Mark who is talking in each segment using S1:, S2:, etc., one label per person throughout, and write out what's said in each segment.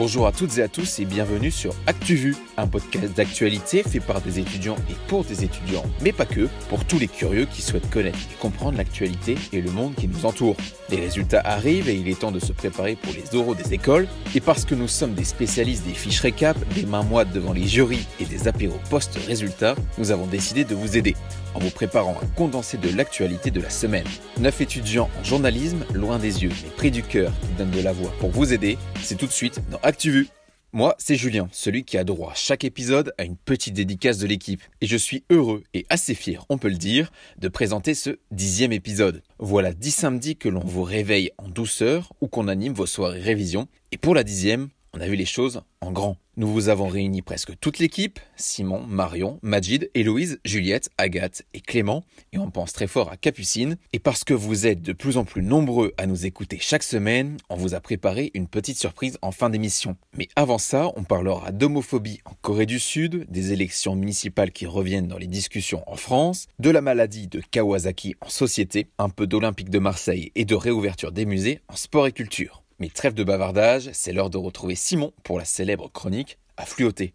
S1: Bonjour à toutes et à tous et bienvenue sur ActuVu, un podcast d'actualité fait par des étudiants et pour des étudiants, mais pas que, pour tous les curieux qui souhaitent connaître et comprendre l'actualité et le monde qui nous entoure. Les résultats arrivent et il est temps de se préparer pour les oraux des écoles, et parce que nous sommes des spécialistes des fiches récap, des mains moites devant les jurys et des apéros post-résultats, nous avons décidé de vous aider en vous préparant un condensé de l'actualité de la semaine. Neuf étudiants en journalisme, loin des yeux mais près du cœur, qui donnent de la voix pour vous aider, c'est tout de suite dans ActuVu. Moi, c'est Julien, celui qui a droit chaque épisode à une petite dédicace de l'équipe. Et je suis heureux et assez fier, on peut le dire, de présenter ce dixième épisode. Voilà dix samedis que l'on vous réveille en douceur ou qu'on anime vos soirées révision. Et pour la dixième, on a vu les choses en grand. Nous vous avons réuni presque toute l'équipe, Simon, Marion, Majid, Héloïse, Juliette, Agathe et Clément, et on pense très fort à Capucine. Et parce que vous êtes de plus en plus nombreux à nous écouter chaque semaine, on vous a préparé une petite surprise en fin d'émission. Mais avant ça, on parlera d'homophobie en Corée du Sud, des élections municipales qui reviennent dans les discussions en France, de la maladie de Kawasaki en société, un peu d'Olympique de Marseille et de réouverture des musées en sport et culture. Mais trêve de bavardage, c'est l'heure de retrouver Simon pour la célèbre chronique à fluoter.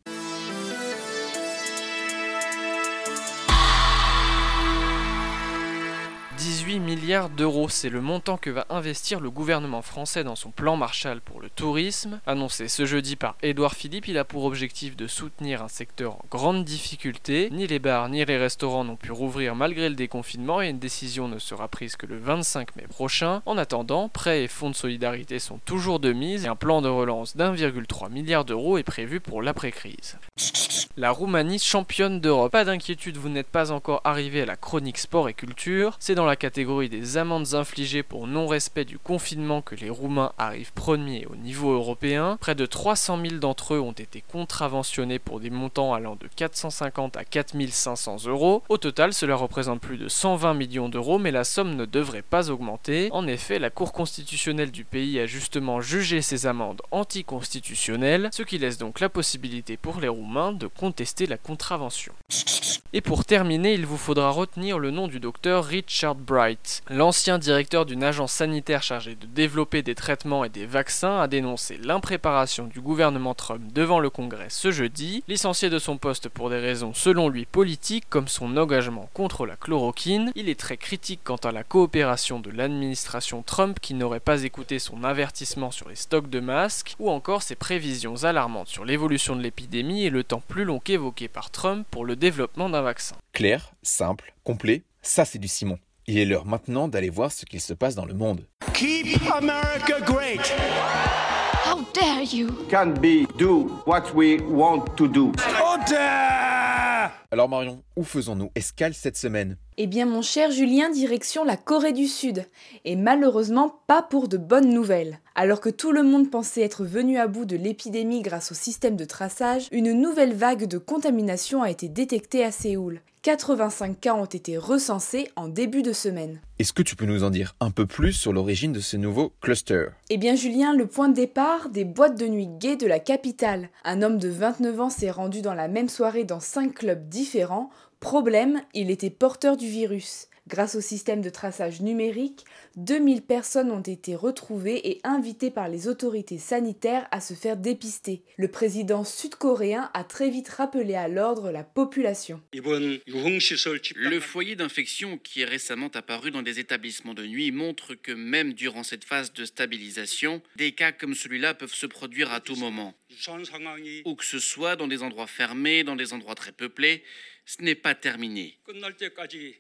S2: 18 milliards d'euros, c'est le montant que va investir le gouvernement français dans son plan Marshall pour le tourisme. Annoncé ce jeudi par Édouard Philippe, il a pour objectif de soutenir un secteur en grande difficulté. Ni les bars ni les restaurants n'ont pu rouvrir malgré le déconfinement et une décision ne sera prise que le 25 mai prochain. En attendant, prêts et fonds de solidarité sont toujours de mise et un plan de relance d'1,3 milliard d'euros est prévu pour l'après-crise. La Roumanie championne d'Europe. Pas d'inquiétude, vous n'êtes pas encore arrivé à la chronique sport et culture. C'est dans la catégorie des amendes infligées pour non-respect du confinement que les Roumains arrivent premiers au niveau européen. Près de 300 000 d'entre eux ont été contraventionnés pour des montants allant de 450 à 4500 euros. Au total, cela représente plus de 120 millions d'euros, mais la somme ne devrait pas augmenter. En effet, la Cour constitutionnelle du pays a justement jugé ces amendes anticonstitutionnelles, ce qui laisse donc la possibilité pour les Roumains de contester la contravention. Et pour terminer, il vous faudra retenir le nom du docteur Richard Bright. L'ancien directeur d'une agence sanitaire chargée de développer des traitements et des vaccins a dénoncé l'impréparation du gouvernement Trump devant le Congrès ce jeudi. Licencié de son poste pour des raisons selon lui politiques comme son engagement contre la chloroquine, il est très critique quant à la coopération de l'administration Trump qui n'aurait pas écouté son avertissement sur les stocks de masques ou encore ses prévisions alarmantes sur l'évolution de l'épidémie et le temps plus long qu'évoqué par Trump pour le développement d'un vaccin.
S1: Clair, simple, complet, ça c'est du Simon. Il est l'heure maintenant d'aller voir ce qu'il se passe dans le monde.
S3: Keep America great.
S4: How dare you!
S5: can be do what we want to do.
S3: Order!
S1: Alors Marion, où faisons-nous escale cette semaine?
S6: Eh bien mon cher Julien, direction la Corée du Sud. Et malheureusement pas pour de bonnes nouvelles. Alors que tout le monde pensait être venu à bout de l'épidémie grâce au système de traçage, une nouvelle vague de contamination a été détectée à Séoul. 85 cas ont été recensés en début de semaine.
S1: Est-ce que tu peux nous en dire un peu plus sur l'origine de ce nouveau cluster
S6: Eh bien Julien, le point de départ des boîtes de nuit gays de la capitale. Un homme de 29 ans s'est rendu dans la même soirée dans 5 clubs différents. Problème, il était porteur du virus. Grâce au système de traçage numérique, 2000 personnes ont été retrouvées et invitées par les autorités sanitaires à se faire dépister. Le président sud-coréen a très vite rappelé à l'ordre la population.
S7: Le foyer d'infection qui est récemment apparu dans des établissements de nuit montre que même durant cette phase de stabilisation, des cas comme celui-là peuvent se produire à tout moment. Où que ce soit dans des endroits fermés, dans des endroits très peuplés, ce n'est pas terminé.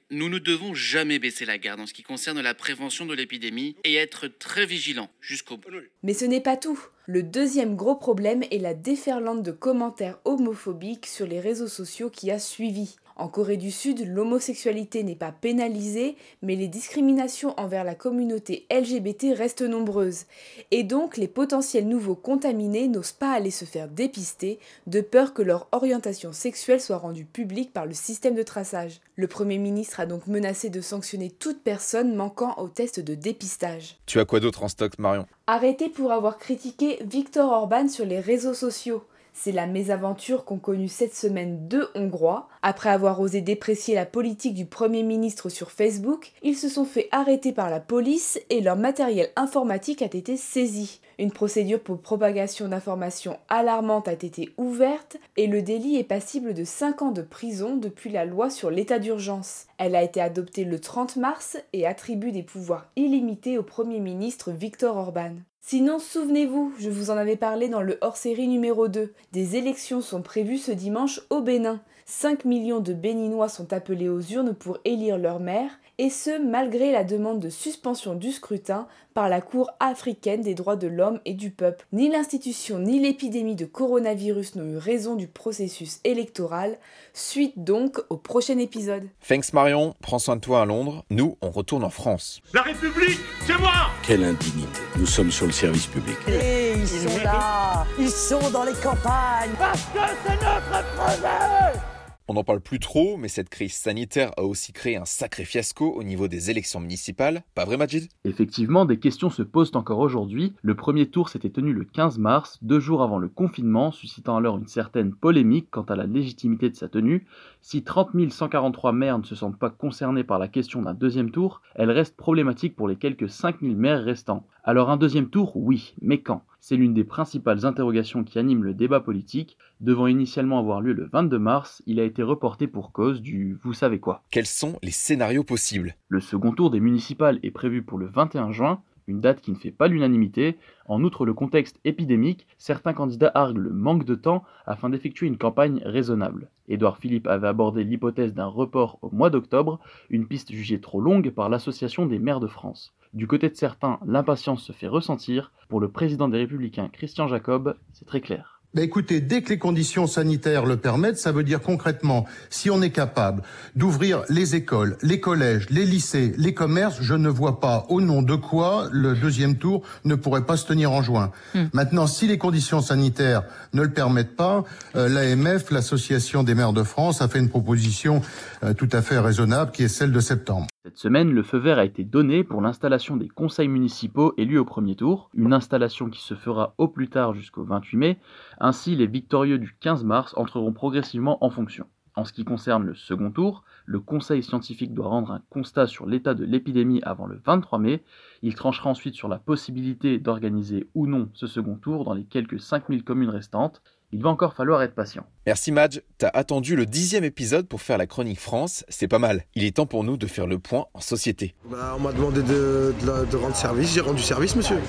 S7: Nous ne devons jamais baisser la garde en ce qui concerne la prévention de l'épidémie et être très vigilants jusqu'au bout.
S6: Mais ce n'est pas tout. Le deuxième gros problème est la déferlante de commentaires homophobiques sur les réseaux sociaux qui a suivi. En Corée du Sud, l'homosexualité n'est pas pénalisée, mais les discriminations envers la communauté LGBT restent nombreuses. Et donc, les potentiels nouveaux contaminés n'osent pas aller se faire dépister, de peur que leur orientation sexuelle soit rendue publique par le système de traçage. Le Premier ministre a donc menacé de sanctionner toute personne manquant au test de dépistage.
S1: Tu as quoi d'autre en stock Marion?
S6: Arrêté pour avoir critiqué Viktor Orban sur les réseaux sociaux. C'est la mésaventure qu'ont connue cette semaine deux Hongrois. Après avoir osé déprécier la politique du Premier ministre sur Facebook, ils se sont fait arrêter par la police et leur matériel informatique a été saisi. Une procédure pour propagation d'informations alarmantes a été ouverte et le délit est passible de 5 ans de prison depuis la loi sur l'état d'urgence. Elle a été adoptée le 30 mars et attribue des pouvoirs illimités au Premier ministre Viktor Orban. Sinon, souvenez-vous, je vous en avais parlé dans le hors-série numéro 2. Des élections sont prévues ce dimanche au Bénin. 5 millions de Béninois sont appelés aux urnes pour élire leur maire, et ce malgré la demande de suspension du scrutin par la Cour africaine des droits de l'homme et du peuple. Ni l'institution ni l'épidémie de coronavirus n'ont eu raison du processus électoral. Suite donc au prochain épisode.
S1: Thanks Marion, prends soin de toi à Londres. Nous, on retourne en France.
S3: La République, c'est moi
S8: Quelle indignité. Nous sommes sur le service public.
S9: Et ils sont là Ils sont dans les campagnes
S3: Parce que c'est notre projet
S1: On n'en parle plus trop, mais cette crise sanitaire a aussi créé un sacré fiasco au niveau des élections municipales. Pas vrai Majid?
S10: Effectivement, des questions se posent encore aujourd'hui. Le premier tour s'était tenu le 15 mars, deux jours avant le confinement, suscitant alors une certaine polémique quant à la légitimité de sa tenue. Si 30 143 maires ne se sentent pas concernés par la question d'un deuxième tour, elle reste problématique pour les quelques 5000 maires restants. Alors un deuxième tour, oui, mais quand? C'est l'une des principales interrogations qui animent le débat politique. Devant initialement avoir lieu le 22 mars, il a été reporté pour cause du vous savez quoi.
S1: Quels sont les scénarios possibles?
S10: Le second tour des municipales est prévu pour le 21 juin, une date qui ne fait pas l'unanimité. En outre le contexte épidémique, certains candidats arguent le manque de temps afin d'effectuer une campagne raisonnable. Édouard Philippe avait abordé l'hypothèse d'un report au mois d'octobre, une piste jugée trop longue par l'Association des maires de France. Du côté de certains, l'impatience se fait ressentir. Pour le président des Républicains, Christian Jacob, c'est très clair.
S11: Bah écoutez, dès que les conditions sanitaires le permettent, ça veut dire concrètement, si on est capable d'ouvrir les écoles, les collèges, les lycées, les commerces, je ne vois pas au nom de quoi le deuxième tour ne pourrait pas se tenir en juin. Maintenant, si les conditions sanitaires ne le permettent pas, euh, l'AMF, l'Association des maires de France, a fait une proposition euh, tout à fait raisonnable qui est celle de septembre.
S10: Cette semaine, le feu vert a été donné pour l'installation des conseils municipaux élus au premier tour, une installation qui se fera au plus tard jusqu'au 28 mai. Ainsi, les victorieux du 15 mars entreront progressivement en fonction. En ce qui concerne le second tour, le conseil scientifique doit rendre un constat sur l'état de l'épidémie avant le 23 mai. Il tranchera ensuite sur la possibilité d'organiser ou non ce second tour dans les quelques 5000 communes restantes. Il va encore falloir être patient.
S1: Merci Madge, t'as attendu le dixième épisode pour faire la chronique France, c'est pas mal. Il est temps pour nous de faire le point en société.
S12: Bah, on m'a demandé de, de rendre service, j'ai rendu service, monsieur.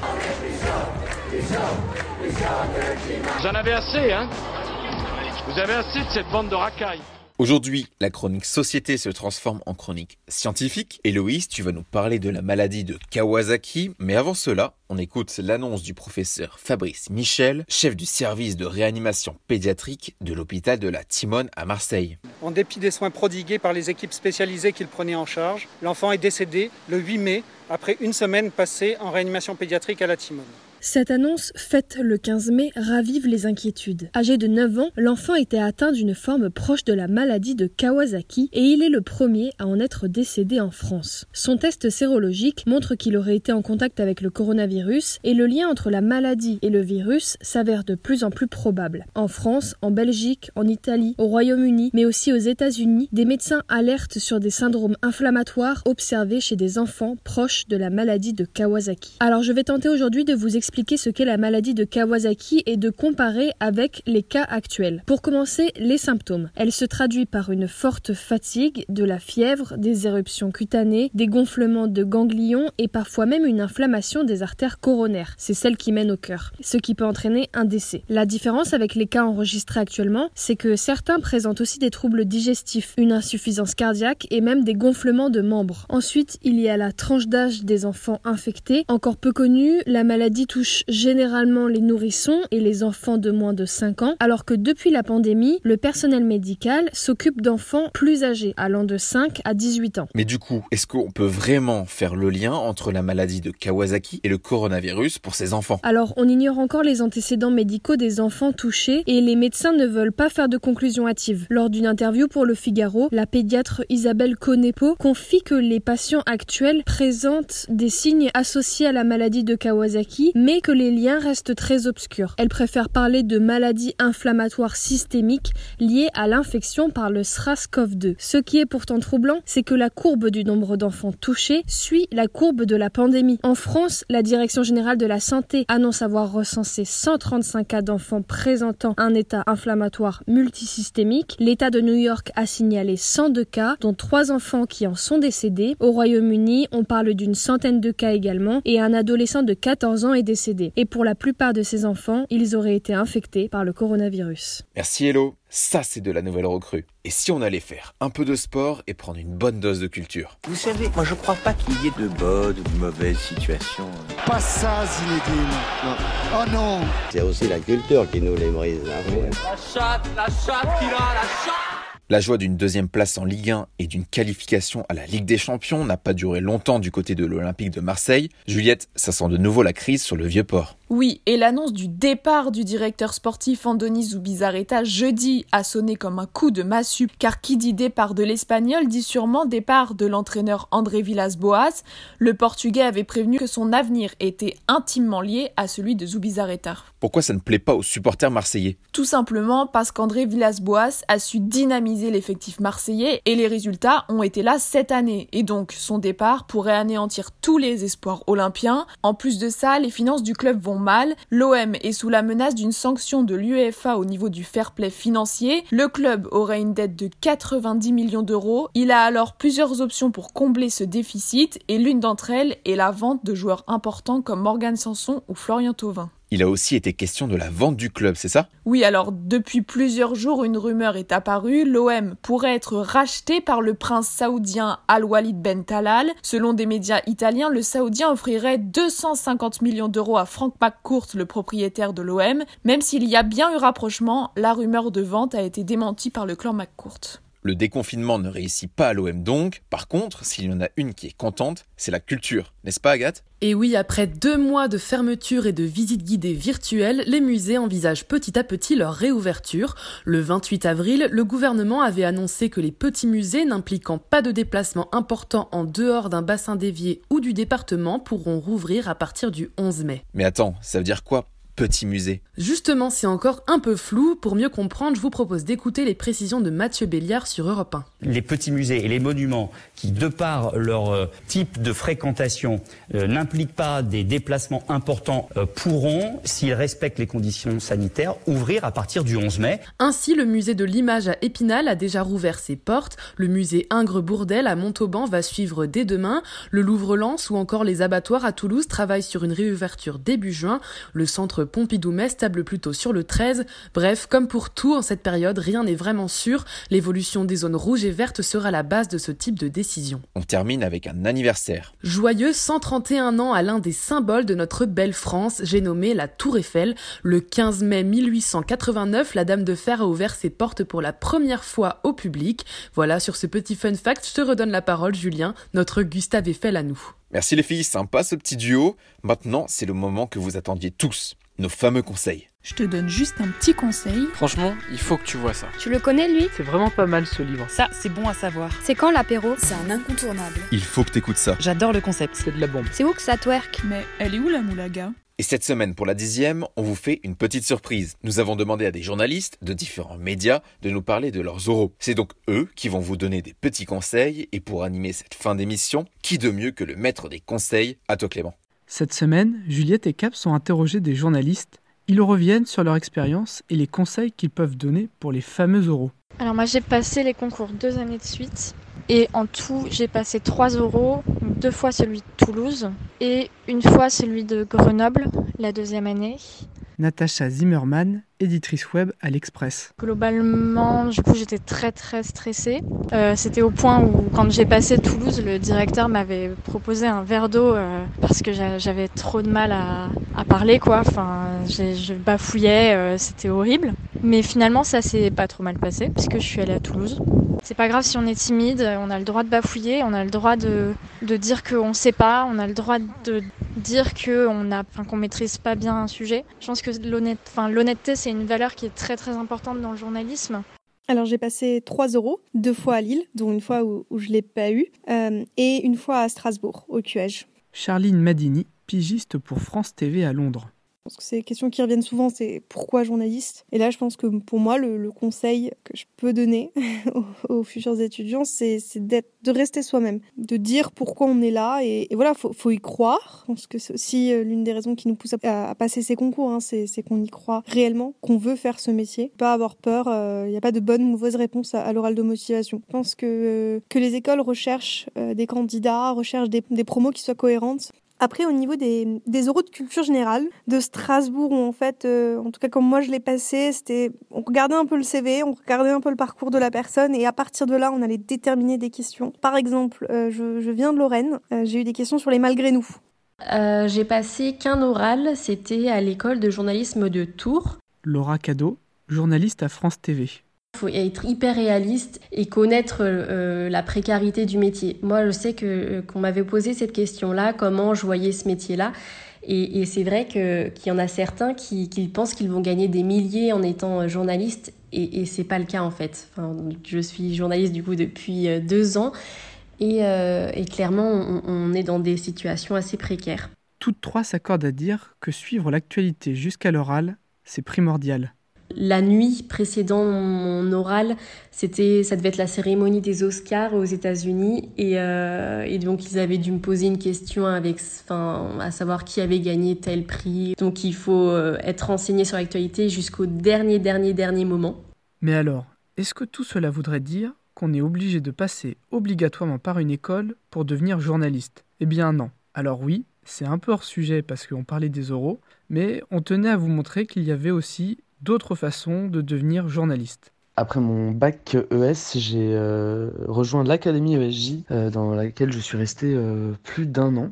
S3: Vous en avez assez, hein? Vous avez assez de cette bande de racailles.
S1: Aujourd'hui, la chronique société se transforme en chronique scientifique. Héloïse, tu vas nous parler de la maladie de Kawasaki, mais avant cela, on écoute l'annonce du professeur Fabrice Michel, chef du service de réanimation pédiatrique de l'hôpital de la Timone à Marseille.
S13: En dépit des soins prodigués par les équipes spécialisées qu'il prenait en charge, l'enfant est décédé le 8 mai après une semaine passée en réanimation pédiatrique à la Timone.
S14: Cette annonce, faite le 15 mai, ravive les inquiétudes. Âgé de 9 ans, l'enfant était atteint d'une forme proche de la maladie de Kawasaki et il est le premier à en être décédé en France. Son test sérologique montre qu'il aurait été en contact avec le coronavirus et le lien entre la maladie et le virus s'avère de plus en plus probable. En France, en Belgique, en Italie, au Royaume-Uni, mais aussi aux États-Unis, des médecins alertent sur des syndromes inflammatoires observés chez des enfants proches de la maladie de Kawasaki. Alors je vais tenter aujourd'hui de vous expliquer ce qu'est la maladie de Kawasaki et de comparer avec les cas actuels. Pour commencer, les symptômes. Elle se traduit par une forte fatigue, de la fièvre, des éruptions cutanées, des gonflements de ganglions et parfois même une inflammation des artères coronaires. C'est celle qui mène au cœur, ce qui peut entraîner un décès. La différence avec les cas enregistrés actuellement, c'est que certains présentent aussi des troubles digestifs, une insuffisance cardiaque et même des gonflements de membres. Ensuite, il y a la tranche d'âge des enfants infectés. Encore peu connue, la maladie touche généralement les nourrissons et les enfants de moins de 5 ans, alors que depuis la pandémie, le personnel médical s'occupe d'enfants plus âgés, allant de 5 à 18 ans.
S1: Mais du coup, est-ce qu'on peut vraiment faire le lien entre la maladie de Kawasaki et le coronavirus pour ces enfants?
S14: Alors, on ignore encore les antécédents médicaux des enfants touchés et les médecins ne veulent pas faire de conclusion hâtive. Lors d'une interview pour Le Figaro, la pédiatre Isabelle Conepo confie que les patients actuels présentent des signes associés à la maladie de Kawasaki, mais que les liens restent très obscurs. Elle préfère parler de maladies inflammatoires systémiques liées à l'infection par le SRAS-CoV-2. Ce qui est pourtant troublant, c'est que la courbe du nombre d'enfants touchés suit la courbe de la pandémie. En France, la Direction générale de la santé annonce avoir recensé 135 cas d'enfants présentant un état inflammatoire multisystémique. L'État de New York a signalé 102 cas, dont 3 enfants qui en sont décédés. Au Royaume-Uni, on parle d'une centaine de cas également, et un adolescent de 14 ans est décédé. Et pour la plupart de ces enfants, ils auraient été infectés par le coronavirus.
S1: Merci Hello, ça c'est de la nouvelle recrue. Et si on allait faire un peu de sport et prendre une bonne dose de culture?
S15: Vous savez, moi je crois pas qu'il y ait de bonnes ou de mauvaises situations.
S16: Pas ça, Zinedine. Non. Oh non
S17: C'est aussi la culture qui nous les brise. Hein.
S3: La chatte, la chatte qui a, la chatte
S1: la joie d'une deuxième place en Ligue 1 et d'une qualification à la Ligue des Champions n'a pas duré longtemps du côté de l'Olympique de Marseille. Juliette, ça sent de nouveau la crise sur le vieux port.
S18: Oui, et l'annonce du départ du directeur sportif Andoni Zubizarreta jeudi a sonné comme un coup de massue, car qui dit départ de l'Espagnol dit sûrement départ de l'entraîneur André Villas-Boas. Le Portugais avait prévenu que son avenir était intimement lié à celui de Zubizarreta.
S1: Pourquoi ça ne plaît pas aux supporters marseillais?
S18: Tout simplement parce qu'André Villas-Boas a su dynamiser l'effectif marseillais et les résultats ont été là cette année. Et donc son départ pourrait anéantir tous les espoirs olympiens. En plus de ça, les finances du club vont mal. L'OM est sous la menace d'une sanction de l'UEFA au niveau du fair play financier. Le club aurait une dette de 90 millions d'euros. Il a alors plusieurs options pour combler ce déficit et l'une d'entre elles est la vente de joueurs importants comme Morgan Sanson ou Florian Thauvin.
S1: Il a aussi été question de la vente du club, c'est ça?
S18: Oui, alors depuis plusieurs jours, une rumeur est apparue. L'OM pourrait être racheté par le prince saoudien Al-Walid Ben Talal. Selon des médias italiens, le saoudien offrirait 250 millions d'euros à Frank McCourt, le propriétaire de l'OM. Même s'il y a bien eu rapprochement, la rumeur de vente a été démentie par le clan McCourt.
S1: Le déconfinement ne réussit pas à l'OM donc. Par contre, s'il y en a une qui est contente, c'est la culture. N'est-ce pas Agathe?
S19: Et oui, après deux mois de fermeture et de visites guidées virtuelles, les musées envisagent petit à petit leur réouverture. Le 28 avril, le gouvernement avait annoncé que les petits musées n'impliquant pas de déplacement important en dehors d'un bassin dévié ou du département pourront rouvrir à partir du 11 mai.
S1: Mais attends, ça veut dire quoi? Petit musée
S19: Justement, c'est encore un peu flou. Pour mieux comprendre, je vous propose d'écouter les précisions de Mathieu Béliard sur Europe 1.
S20: Les petits musées et les monuments qui, de par leur euh, type de fréquentation, euh, n'impliquent pas des déplacements importants, euh, pourront, s'ils respectent les conditions sanitaires, ouvrir à partir du 11 mai.
S19: Ainsi, le musée de l'image à Épinal a déjà rouvert ses portes. Le musée Ingres-Bourdel à Montauban va suivre dès demain. Le Louvre-Lens ou encore les abattoirs à Toulouse travaillent sur une réouverture début juin. Le centre Pompidou-Metz table plutôt sur le 13. Bref, comme pour tout en cette période, rien n'est vraiment sûr. L'évolution des zones rouges et vertes sera la base de ce type de décision.
S1: On termine avec un anniversaire.
S19: Joyeux 131 ans à l'un des symboles de notre belle France, j'ai nommé la Tour Eiffel. Le 15 mai 1889, la Dame de Fer a ouvert ses portes pour la première fois au public. Voilà, sur ce petit fun fact, je te redonne la parole, Julien, notre Gustave Eiffel à nous.
S1: Merci les filles, sympa ce petit duo. Maintenant, c'est le moment que vous attendiez tous nos fameux conseils.
S21: Je te donne juste un petit conseil.
S2: Franchement, il faut que tu vois ça.
S22: Tu le connais lui?
S23: C'est vraiment pas mal ce livre.
S21: Ça, c'est bon à savoir.
S22: C'est quand l'apéro?
S21: C'est un incontournable.
S1: Il faut que t'écoutes ça.
S21: J'adore le concept.
S23: C'est de la bombe.
S22: C'est où que ça twerk?
S21: Mais elle est où la moulaga?
S1: Et cette semaine, pour la dixième, on vous fait une petite surprise. Nous avons demandé à des journalistes de différents médias de nous parler de leurs oraux. C'est donc eux qui vont vous donner des petits conseils. Et pour animer cette fin d'émission, qui de mieux que le maître des conseils, à toi Clément
S24: Cette semaine, Juliette et Cap sont interrogés des journalistes. Ils reviennent sur leur expérience et les conseils qu'ils peuvent donner pour les fameux oraux.
S22: Alors moi j'ai passé les concours deux années de suite et en tout j'ai passé trois oraux, deux fois celui de Toulouse et une fois celui de Grenoble la deuxième année.
S24: Natacha Zimmerman, éditrice web à l'Express.
S22: Globalement, du coup, j'étais très très stressée. Euh, C'était au point où, quand j'ai passé Toulouse, le directeur m'avait proposé un verre d'eau euh, parce que j'avais trop de mal à, parler, quoi. Enfin, je bafouillais, euh, c'était horrible. Mais finalement, ça s'est pas trop mal passé puisque je suis allée à Toulouse. C'est pas grave si on est timide, on a le droit de bafouiller, on a le droit de, de dire qu'on sait pas, on a le droit de dire qu'on a, enfin, qu'on maîtrise pas bien un sujet. Je pense que l'honnêteté, c'est une valeur qui est très très importante dans le journalisme.
S25: Alors j'ai passé trois euros, deux fois à Lille, dont une fois où, où je l'ai pas eu, euh, et une fois à Strasbourg, au QEG.
S24: Charline Madini, pigiste pour France TV à Londres.
S25: Pense que ces questions qui reviennent souvent, c'est pourquoi journaliste? Et là, je pense que pour moi, le, conseil que je peux donner aux, futurs étudiants, c'est de rester soi-même, de dire pourquoi on est là. Et, voilà, il faut, y croire. Je pense que c'est aussi euh, l'une des raisons qui nous pousse à, passer ces concours, hein, c'est qu'on y croit réellement, qu'on veut faire ce métier. Pas avoir peur, il euh, n'y a pas de bonne ou mauvaise réponse à, l'oral de motivation. Je pense que, euh, que les écoles recherchent des candidats, recherchent des, des promos qui soient cohérentes. Après, au niveau des, des euros de culture générale de Strasbourg, où en fait, euh, en tout cas comme moi je l'ai passé, c'était, on regardait un peu le CV, on regardait un peu le parcours de la personne, et à partir de là, on allait déterminer des questions. Par exemple, euh, je, je, viens de Lorraine, euh, j'ai eu des questions sur les malgré nous.
S26: j'ai passé qu'un oral, c'était à l'école de journalisme de Tours.
S24: Laura Cadeau, journaliste à France TV.
S26: Il faut être hyper réaliste et connaître euh, la précarité du métier. Moi, je sais que euh, qu'on m'avait posé cette question-là, comment je voyais ce métier-là. Et, c'est vrai qu'il y en a certains qui, pensent qu'ils vont gagner des milliers en étant euh, journaliste, et, et c'est pas le cas en fait. Enfin, je suis journaliste du coup depuis deux ans, et, clairement, on est dans des situations assez précaires.
S24: Toutes trois s'accordent à dire que suivre l'actualité jusqu'à l'oral, c'est primordial.
S26: La nuit précédant mon oral, c'était, ça devait être la cérémonie des Oscars aux États-Unis, et, euh, et, donc ils avaient dû me poser une question avec, enfin, à savoir qui avait gagné tel prix. Donc il faut euh, être renseigné sur l'actualité jusqu'au dernier, dernier, dernier moment.
S24: Mais alors, est-ce que tout cela voudrait dire qu'on est obligé de passer obligatoirement par une école pour devenir journaliste? Eh bien non. Alors oui, c'est un peu hors sujet parce qu'on parlait des oraux, mais on tenait à vous montrer qu'il y avait aussi d'autres façons de devenir journaliste.
S27: Après mon bac ES, j'ai euh, rejoint l'Académie ESJ, euh, dans laquelle je suis resté euh, plus d'un an.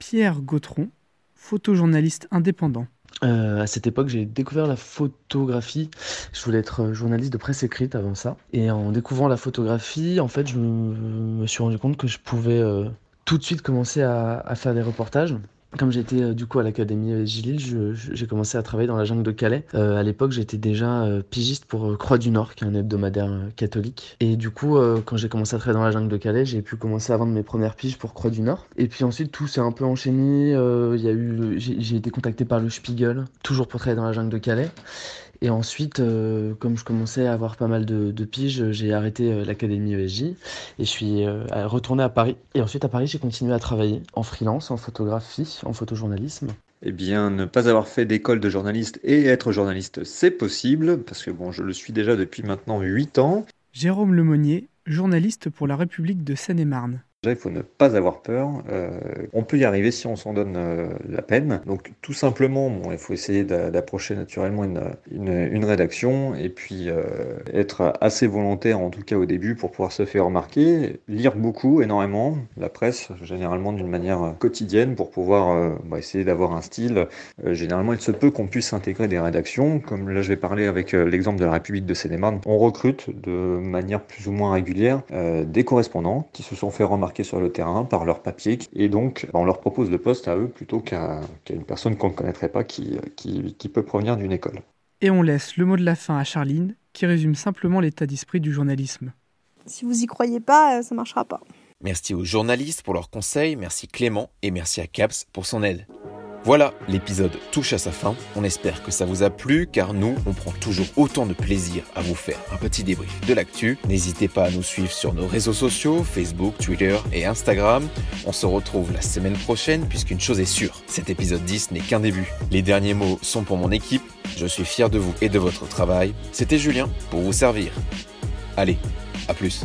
S24: Pierre Gautron, photojournaliste indépendant.
S27: à cette époque, j'ai découvert la photographie. Je voulais être journaliste de presse écrite avant ça. Et en découvrant la photographie, en fait, je me, suis rendu compte que je pouvais tout de suite commencer à faire des reportages. Comme j'étais euh, du coup à l'académie Gilles, j'ai commencé à travailler dans la jungle de Calais. Euh, à l'époque, j'étais déjà euh, pigiste pour Croix du Nord, qui est un hebdomadaire catholique. Et du coup, quand j'ai commencé à travailler dans la jungle de Calais, j'ai pu commencer à vendre mes premières piges pour Croix du Nord. Et puis ensuite, tout s'est un peu enchaîné. Il j'ai été contacté par le Spiegel, toujours pour travailler dans la jungle de Calais. Et ensuite, euh, comme je commençais à avoir pas mal de, piges, j'ai arrêté euh, l'académie ESJ et je suis euh, retourné à Paris. Et ensuite, à Paris, j'ai continué à travailler en freelance, en photographie, en photojournalisme.
S28: Eh bien, ne pas avoir fait d'école de journaliste et être journaliste, c'est possible, parce que bon, je le suis déjà depuis maintenant 8 ans.
S24: Jérôme Lemonnier, journaliste pour la République de Seine-et-Marne
S28: il faut ne pas avoir peur. Euh, on peut y arriver si on s'en donne euh, la peine. Donc tout simplement, bon, il faut essayer d'approcher naturellement une, une, rédaction et puis euh, être assez volontaire, en tout cas au début, pour pouvoir se faire remarquer. Lire beaucoup, énormément, la presse, généralement d'une manière quotidienne, pour pouvoir bah, essayer d'avoir un style. généralement, il se peut qu'on puisse intégrer des rédactions. Comme là, je vais parler avec l'exemple de la République de seine On recrute de manière plus ou moins régulière des correspondants qui se sont fait remarquer sur le terrain par leur papier. Et donc, bah, on leur propose le poste à eux plutôt qu'à une personne qu'on ne connaîtrait pas qui, qui, qui peut provenir d'une école.
S24: Et on laisse le mot de la fin à Charline, qui résume simplement l'état d'esprit du journalisme.
S25: Si vous y croyez pas, euh, ça marchera pas.
S1: Merci aux journalistes pour leurs conseils, merci Clément et merci à Caps pour son aide. Voilà, l'épisode touche à sa fin. On espère que ça vous a plu car nous, on prend toujours autant de plaisir à vous faire un petit débrief de l'actu. N'hésitez pas à nous suivre sur nos réseaux sociaux, Facebook, Twitter et Instagram. On se retrouve la semaine prochaine puisqu'une chose est sûre, cet épisode 10 n'est qu'un début. Les derniers mots sont pour mon équipe. Je suis fier de vous et de votre travail. C'était Julien pour vous servir. Allez, à plus.